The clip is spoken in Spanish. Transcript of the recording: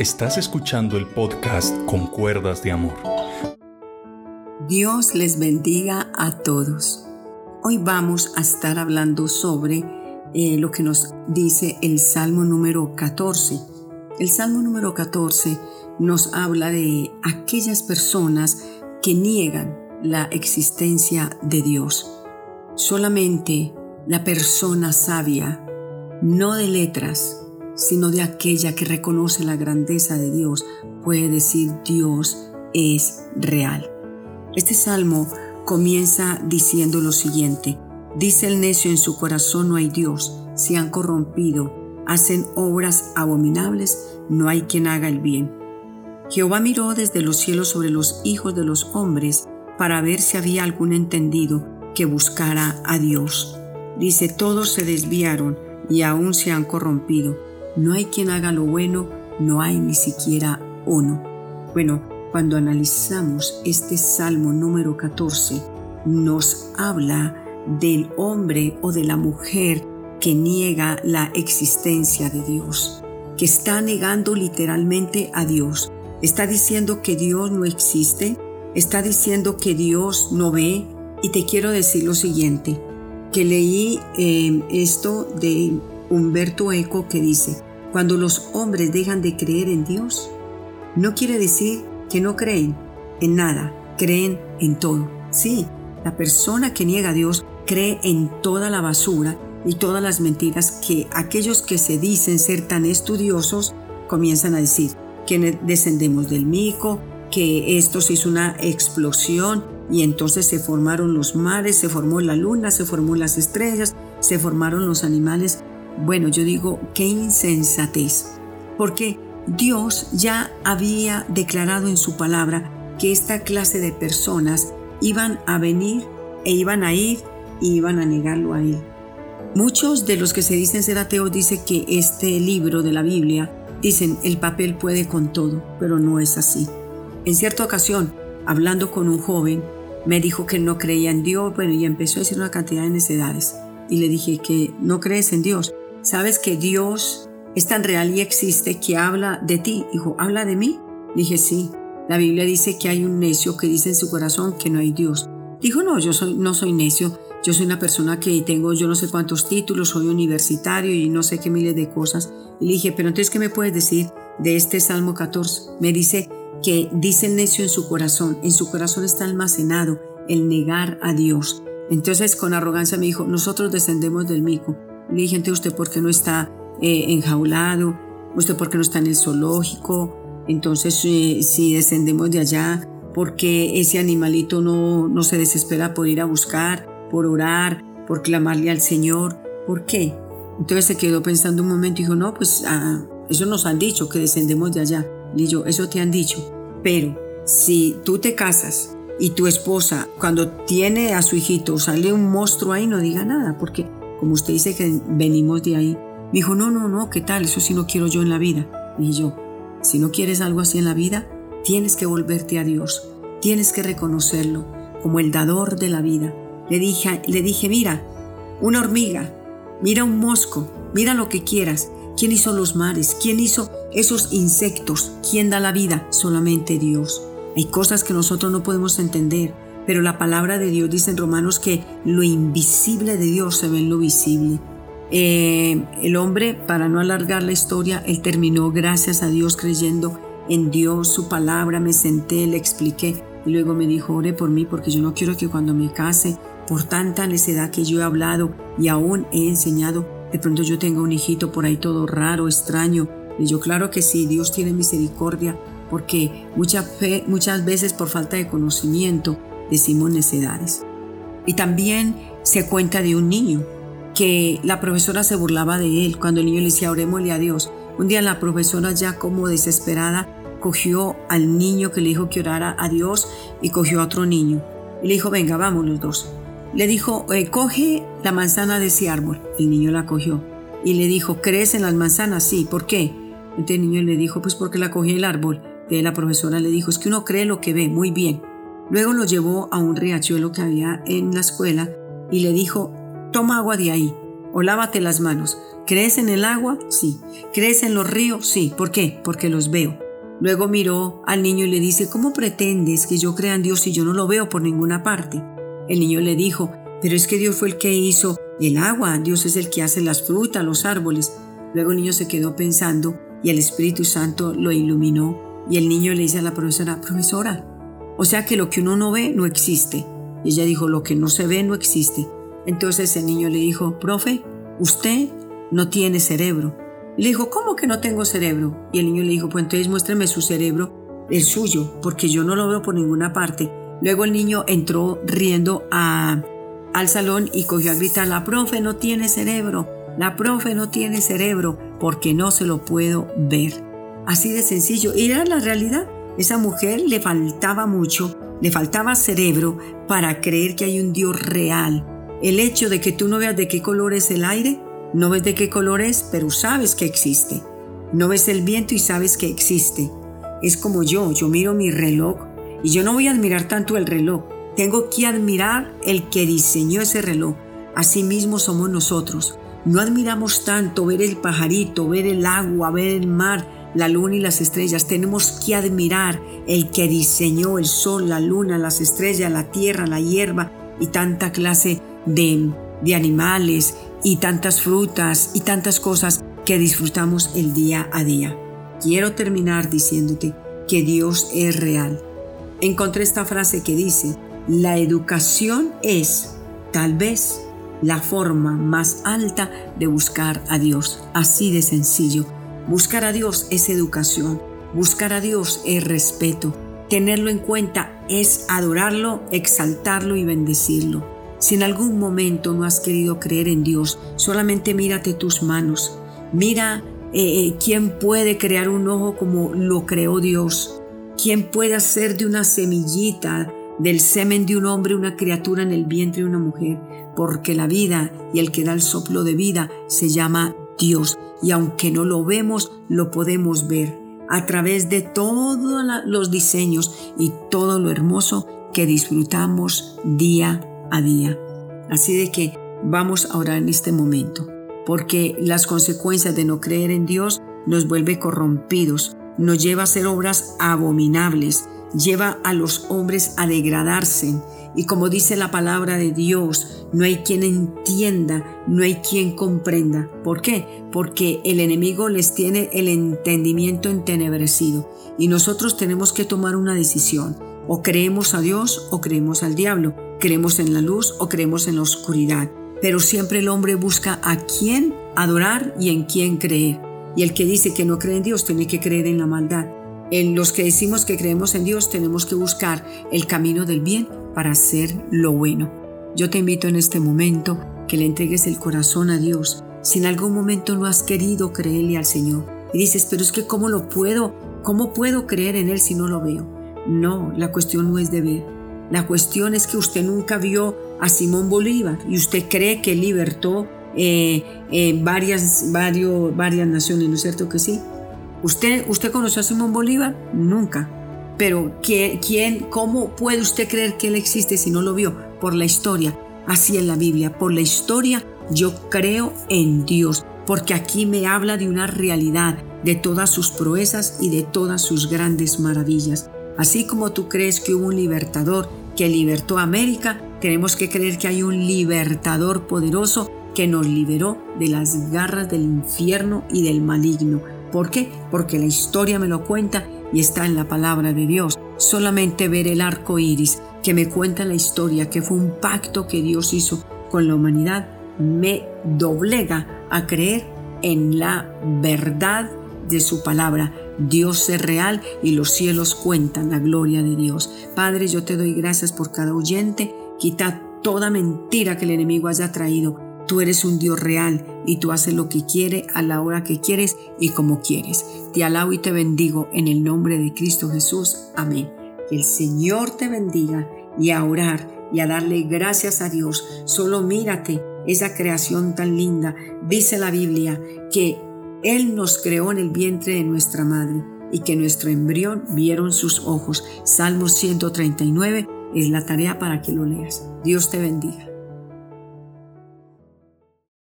Estás escuchando el podcast Con Cuerdas de Amor. Dios les bendiga a todos. Hoy vamos a estar hablando sobre eh, lo que nos dice el Salmo número 14. El Salmo número 14 nos habla de aquellas personas que niegan la existencia de Dios. Solamente la persona sabia, no de letras, sino de aquella que reconoce la grandeza de Dios, puede decir Dios es real. Este salmo comienza diciendo lo siguiente, dice el necio en su corazón no hay Dios, se han corrompido, hacen obras abominables, no hay quien haga el bien. Jehová miró desde los cielos sobre los hijos de los hombres para ver si había algún entendido que buscara a Dios. Dice, todos se desviaron y aún se han corrompido no hay quien haga lo bueno, no hay ni siquiera uno. Bueno, cuando analizamos este Salmo número 14, nos habla del hombre o de la mujer que niega la existencia de Dios, que está negando literalmente a Dios. Está diciendo que Dios no existe, está diciendo que Dios no ve. Y te quiero decir lo siguiente, que leí eh, esto de Humberto Eco que dice, cuando los hombres dejan de creer en Dios, no quiere decir que no creen en nada, creen en todo. Sí, la persona que niega a Dios cree en toda la basura y todas las mentiras que aquellos que se dicen ser tan estudiosos comienzan a decir, que descendemos del mico, que esto se hizo una explosión y entonces se formaron los mares, se formó la luna, se formó las estrellas, se formaron los animales bueno, yo digo, qué insensatez, porque Dios ya había declarado en su palabra que esta clase de personas iban a venir e iban a ir y iban a negarlo a él. Muchos de los que se dicen ser ateos dicen que este libro de la Biblia, dicen, el papel puede con todo, pero no es así. En cierta ocasión, hablando con un joven, me dijo que no creía en Dios, bueno, y empezó a decir una cantidad de necedades. Y le dije que no crees en Dios. ¿Sabes que Dios es tan real y existe que habla de ti? Dijo, ¿habla de mí? Dije, sí. La Biblia dice que hay un necio que dice en su corazón que no hay Dios. Dijo, no, yo soy, no soy necio. Yo soy una persona que tengo yo no sé cuántos títulos, soy universitario y no sé qué miles de cosas. Y le dije, pero entonces, ¿qué me puedes decir de este Salmo 14? Me dice que dice necio en su corazón. En su corazón está almacenado el negar a Dios. Entonces con arrogancia me dijo, nosotros descendemos del mico. Le dije, ¿usted por qué no está eh, enjaulado? ¿Usted por qué no está en el zoológico? Entonces, eh, si descendemos de allá, ¿por qué ese animalito no, no se desespera por ir a buscar, por orar, por clamarle al Señor? ¿Por qué? Entonces se quedó pensando un momento y dijo, no, pues ah, eso nos han dicho, que descendemos de allá. Y yo, eso te han dicho. Pero si tú te casas y tu esposa, cuando tiene a su hijito, sale un monstruo ahí, no diga nada, porque como usted dice que venimos de ahí. Me dijo, no, no, no, ¿qué tal? Eso sí no quiero yo en la vida. Y yo, si no quieres algo así en la vida, tienes que volverte a Dios, tienes que reconocerlo como el dador de la vida. Le dije, le dije, mira, una hormiga, mira un mosco, mira lo que quieras. ¿Quién hizo los mares? ¿Quién hizo esos insectos? ¿Quién da la vida? Solamente Dios. Hay cosas que nosotros no podemos entender, pero la palabra de Dios dice en Romanos que lo invisible de Dios se ve en lo visible. Eh, el hombre, para no alargar la historia, él terminó, gracias a Dios, creyendo en Dios, su palabra, me senté, le expliqué y luego me dijo, ore por mí porque yo no quiero que cuando me case, por tanta necedad que yo he hablado y aún he enseñado, de pronto yo tenga un hijito por ahí todo raro, extraño. Y yo, claro que sí, Dios tiene misericordia, porque mucha fe, muchas veces por falta de conocimiento decimos necedades. Y también se cuenta de un niño que la profesora se burlaba de él cuando el niño le decía orémosle a Dios. Un día la profesora ya como desesperada cogió al niño que le dijo que orara a Dios y cogió a otro niño. Y le dijo, venga, vamos los dos. Le dijo, eh, coge la manzana de ese árbol. El niño la cogió. Y le dijo, ¿crees en las manzanas? Sí, ¿por qué? El niño le dijo, pues porque la cogí el árbol. Entonces la profesora le dijo, es que uno cree lo que ve, muy bien. Luego lo llevó a un riachuelo que había en la escuela y le dijo, toma agua de ahí. o lávate las manos. ¿Crees en el agua? Sí. ¿Crees en los ríos? Sí. ¿Por qué? Porque los veo. Luego miró al niño y le dice, ¿cómo pretendes que yo crea en Dios si yo no lo veo por ninguna parte? El niño le dijo, pero es que Dios fue el que hizo el agua, Dios es el que hace las frutas, los árboles. Luego el niño se quedó pensando y el Espíritu Santo lo iluminó y el niño le dice a la profesora, profesora, o sea que lo que uno no ve no existe. Y ella dijo, lo que no se ve no existe. Entonces el niño le dijo, profe, usted no tiene cerebro. le dijo, ¿cómo que no tengo cerebro? Y el niño le dijo, pues entonces muéstrame su cerebro, el suyo, porque yo no lo veo por ninguna parte. Luego el niño entró riendo a, al salón y cogió a gritar, la profe no tiene cerebro, la profe no tiene cerebro, porque no se lo puedo ver. Así de sencillo. Y era la realidad. Esa mujer le faltaba mucho, le faltaba cerebro para creer que hay un Dios real. El hecho de que tú no veas de qué color es el aire, no ves de qué color es, pero sabes que existe. No ves el viento y sabes que existe. Es como yo, yo miro mi reloj y yo no voy a admirar tanto el reloj, tengo que admirar el que diseñó ese reloj. Asimismo somos nosotros. No admiramos tanto ver el pajarito, ver el agua, ver el mar, la luna y las estrellas. Tenemos que admirar el que diseñó el sol, la luna, las estrellas, la tierra, la hierba y tanta clase de, de animales y tantas frutas y tantas cosas que disfrutamos el día a día. Quiero terminar diciéndote que Dios es real. Encontré esta frase que dice, la educación es, tal vez, la forma más alta de buscar a Dios. Así de sencillo. Buscar a Dios es educación. Buscar a Dios es respeto. Tenerlo en cuenta es adorarlo, exaltarlo y bendecirlo. Si en algún momento no has querido creer en Dios, solamente mírate tus manos. Mira eh, eh, quién puede crear un ojo como lo creó Dios. ¿Quién puede hacer de una semillita del semen de un hombre una criatura en el vientre de una mujer, porque la vida y el que da el soplo de vida se llama Dios, y aunque no lo vemos, lo podemos ver a través de todos los diseños y todo lo hermoso que disfrutamos día a día. Así de que vamos a orar en este momento, porque las consecuencias de no creer en Dios nos vuelve corrompidos, nos lleva a hacer obras abominables, lleva a los hombres a degradarse. Y como dice la palabra de Dios, no hay quien entienda, no hay quien comprenda. ¿Por qué? Porque el enemigo les tiene el entendimiento entenebrecido. Y nosotros tenemos que tomar una decisión. O creemos a Dios o creemos al diablo. Creemos en la luz o creemos en la oscuridad. Pero siempre el hombre busca a quién adorar y en quién creer. Y el que dice que no cree en Dios tiene que creer en la maldad. En los que decimos que creemos en Dios tenemos que buscar el camino del bien para hacer lo bueno. Yo te invito en este momento que le entregues el corazón a Dios. Si en algún momento no has querido creerle al Señor y dices, pero es que ¿cómo lo puedo? ¿Cómo puedo creer en Él si no lo veo? No, la cuestión no es de ver. La cuestión es que usted nunca vio a Simón Bolívar y usted cree que libertó eh, eh, varias, varios, varias naciones, ¿no es cierto que sí? ¿Usted, usted conoció a Simón Bolívar? Nunca. Pero ¿quién, ¿cómo puede usted creer que él existe si no lo vio? Por la historia. Así en la Biblia. Por la historia yo creo en Dios. Porque aquí me habla de una realidad, de todas sus proezas y de todas sus grandes maravillas. Así como tú crees que hubo un libertador que libertó a América, tenemos que creer que hay un libertador poderoso que nos liberó de las garras del infierno y del maligno. ¿Por qué? Porque la historia me lo cuenta y está en la palabra de Dios. Solamente ver el arco iris que me cuenta la historia, que fue un pacto que Dios hizo con la humanidad, me doblega a creer en la verdad de su palabra. Dios es real y los cielos cuentan la gloria de Dios. Padre, yo te doy gracias por cada oyente. Quita toda mentira que el enemigo haya traído Tú eres un Dios real y tú haces lo que quiere a la hora que quieres y como quieres. Te alabo y te bendigo en el nombre de Cristo Jesús. Amén. Que el Señor te bendiga y a orar y a darle gracias a Dios. Solo mírate esa creación tan linda. Dice la Biblia que Él nos creó en el vientre de nuestra madre y que nuestro embrión vieron sus ojos. Salmo 139 es la tarea para que lo leas. Dios te bendiga.